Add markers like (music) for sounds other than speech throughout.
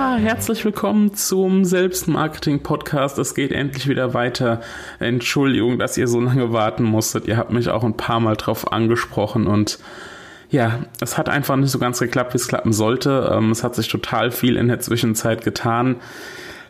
Ja, herzlich willkommen zum Selbstmarketing-Podcast. Es geht endlich wieder weiter. Entschuldigung, dass ihr so lange warten musstet. Ihr habt mich auch ein paar Mal drauf angesprochen und ja, es hat einfach nicht so ganz geklappt, wie es klappen sollte. Ähm, es hat sich total viel in der Zwischenzeit getan.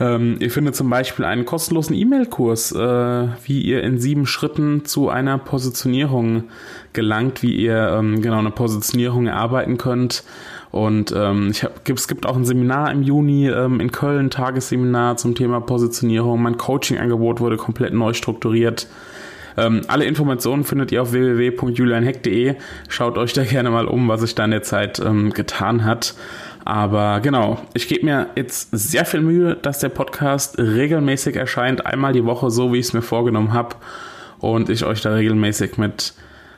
Ähm, ihr findet zum Beispiel einen kostenlosen E-Mail-Kurs, äh, wie ihr in sieben Schritten zu einer Positionierung gelangt, wie ihr ähm, genau eine Positionierung erarbeiten könnt. Und ähm, ich hab, es gibt auch ein Seminar im Juni ähm, in Köln, Tagesseminar zum Thema Positionierung. Mein Coaching-Angebot wurde komplett neu strukturiert. Ähm, alle Informationen findet ihr auf www.julianheck.de. Schaut euch da gerne mal um, was sich da in der Zeit ähm, getan hat. Aber genau, ich gebe mir jetzt sehr viel Mühe, dass der Podcast regelmäßig erscheint, einmal die Woche, so wie ich es mir vorgenommen habe. Und ich euch da regelmäßig mit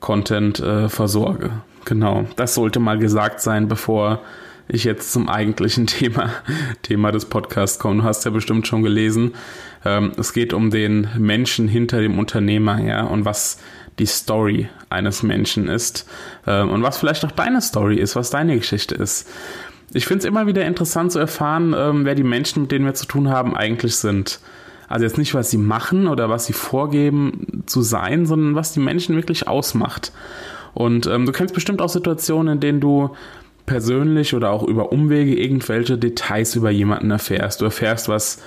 Content äh, versorge. Genau, das sollte mal gesagt sein, bevor ich jetzt zum eigentlichen (laughs) Thema, Thema des Podcasts komme. Du hast ja bestimmt schon gelesen. Ähm, es geht um den Menschen hinter dem Unternehmer, ja, und was die Story eines Menschen ist ähm, und was vielleicht auch deine Story ist, was deine Geschichte ist. Ich finde es immer wieder interessant zu erfahren, ähm, wer die Menschen, mit denen wir zu tun haben, eigentlich sind. Also jetzt nicht, was sie machen oder was sie vorgeben zu sein, sondern was die Menschen wirklich ausmacht. Und ähm, du kennst bestimmt auch Situationen, in denen du persönlich oder auch über Umwege irgendwelche Details über jemanden erfährst. Du erfährst, was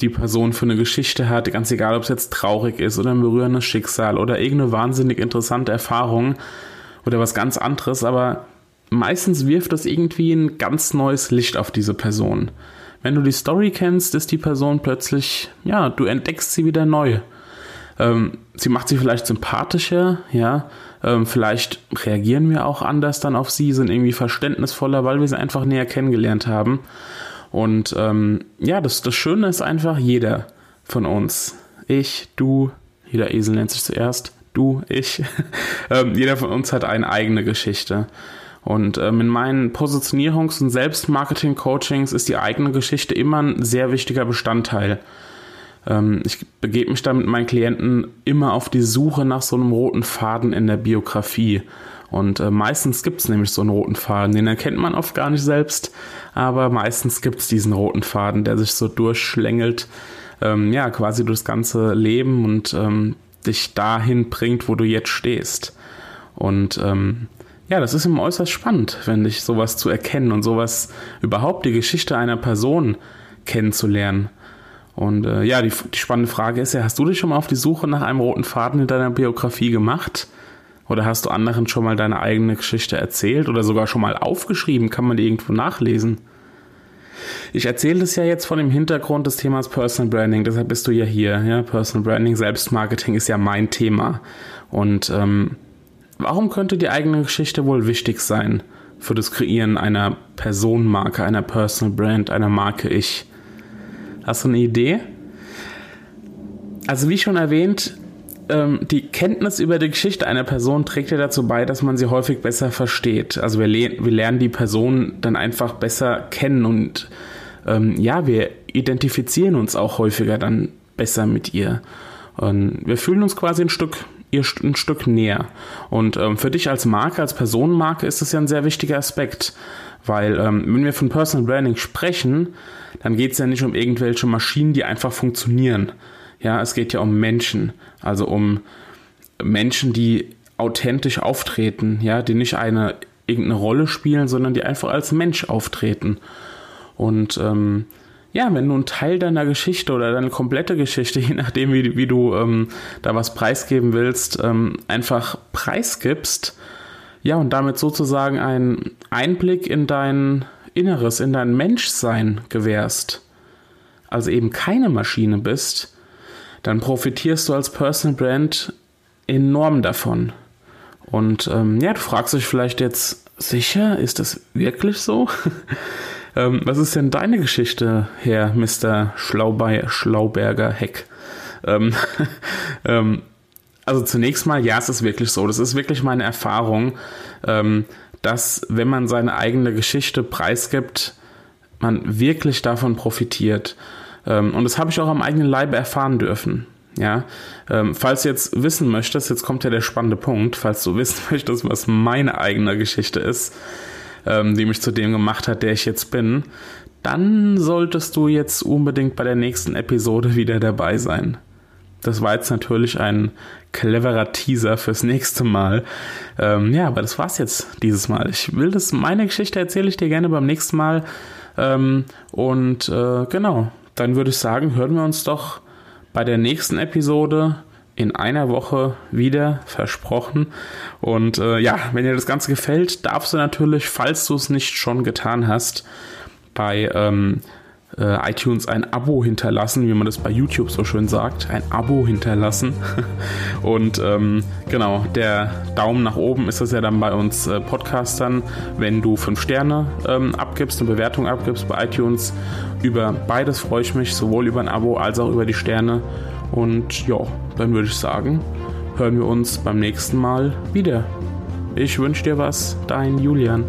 die Person für eine Geschichte hat, ganz egal, ob es jetzt traurig ist oder ein berührendes Schicksal oder irgendeine wahnsinnig interessante Erfahrung oder was ganz anderes, aber meistens wirft das irgendwie ein ganz neues Licht auf diese Person. Wenn du die Story kennst, ist die Person plötzlich, ja, du entdeckst sie wieder neu. Ähm, sie macht sie vielleicht sympathischer, ja. Ähm, vielleicht reagieren wir auch anders dann auf sie, sind irgendwie verständnisvoller, weil wir sie einfach näher kennengelernt haben. Und ähm, ja, das, das Schöne ist einfach, jeder von uns, ich, du, jeder Esel nennt sich zuerst, du, ich, (laughs) ähm, jeder von uns hat eine eigene Geschichte. Und ähm, in meinen Positionierungs- und Selbstmarketing-Coachings ist die eigene Geschichte immer ein sehr wichtiger Bestandteil. Ähm, ich begebe mich da mit meinen Klienten immer auf die Suche nach so einem roten Faden in der Biografie. Und äh, meistens gibt es nämlich so einen roten Faden, den erkennt man oft gar nicht selbst, aber meistens gibt es diesen roten Faden, der sich so durchschlängelt, ähm, ja, quasi durchs ganze Leben und ähm, dich dahin bringt, wo du jetzt stehst. Und ähm, ja, das ist immer äußerst spannend, wenn ich sowas zu erkennen und sowas überhaupt die Geschichte einer Person kennenzulernen. Und äh, ja, die, die spannende Frage ist ja, hast du dich schon mal auf die Suche nach einem roten Faden in deiner Biografie gemacht? Oder hast du anderen schon mal deine eigene Geschichte erzählt oder sogar schon mal aufgeschrieben? Kann man die irgendwo nachlesen? Ich erzähle das ja jetzt von dem Hintergrund des Themas Personal Branding, deshalb bist du ja hier. Ja? Personal Branding, Selbstmarketing ist ja mein Thema. Und ähm, Warum könnte die eigene Geschichte wohl wichtig sein für das Kreieren einer Personenmarke, einer Personal Brand, einer Marke Ich? Hast du eine Idee? Also wie schon erwähnt, ähm, die Kenntnis über die Geschichte einer Person trägt ja dazu bei, dass man sie häufig besser versteht. Also wir, wir lernen die Person dann einfach besser kennen und ähm, ja, wir identifizieren uns auch häufiger dann besser mit ihr. Und wir fühlen uns quasi ein Stück ihr ein Stück näher. Und ähm, für dich als Marke, als Personenmarke ist das ja ein sehr wichtiger Aspekt. Weil ähm, wenn wir von Personal Branding sprechen, dann geht es ja nicht um irgendwelche Maschinen, die einfach funktionieren. Ja, es geht ja um Menschen. Also um Menschen, die authentisch auftreten, ja, die nicht eine irgendeine Rolle spielen, sondern die einfach als Mensch auftreten. Und ähm, ja, wenn du einen Teil deiner Geschichte oder deine komplette Geschichte, (laughs) je nachdem, wie, wie du ähm, da was preisgeben willst, ähm, einfach preisgibst, ja, und damit sozusagen einen Einblick in dein Inneres, in dein Menschsein gewährst, also eben keine Maschine bist, dann profitierst du als Personal Brand enorm davon. Und ähm, ja, du fragst dich vielleicht jetzt, sicher, ist das wirklich so? (laughs) Ähm, was ist denn deine Geschichte, Herr Mr. Schlaubei Schlauberger Heck? Ähm, (laughs) ähm, also zunächst mal, ja, es ist wirklich so. Das ist wirklich meine Erfahrung, ähm, dass wenn man seine eigene Geschichte preisgibt, man wirklich davon profitiert. Ähm, und das habe ich auch am eigenen Leibe erfahren dürfen. Ja, ähm, falls du jetzt wissen möchtest, jetzt kommt ja der spannende Punkt, falls du wissen (laughs) möchtest, was meine eigene Geschichte ist, ähm, die mich zu dem gemacht hat, der ich jetzt bin, dann solltest du jetzt unbedingt bei der nächsten Episode wieder dabei sein. Das war jetzt natürlich ein cleverer Teaser fürs nächste Mal. Ähm, ja, aber das war's jetzt dieses Mal. Ich will das, meine Geschichte erzähle ich dir gerne beim nächsten Mal. Ähm, und äh, genau, dann würde ich sagen, hören wir uns doch bei der nächsten Episode in einer Woche wieder versprochen. Und äh, ja, wenn dir das Ganze gefällt, darfst du natürlich, falls du es nicht schon getan hast, bei ähm, äh, iTunes ein Abo hinterlassen, wie man das bei YouTube so schön sagt. Ein Abo hinterlassen. (laughs) Und ähm, genau, der Daumen nach oben ist das ja dann bei uns äh, Podcastern, wenn du fünf Sterne ähm, abgibst, eine Bewertung abgibst bei iTunes. Über beides freue ich mich, sowohl über ein Abo als auch über die Sterne. Und ja, dann würde ich sagen, hören wir uns beim nächsten Mal wieder. Ich wünsche dir was, dein Julian.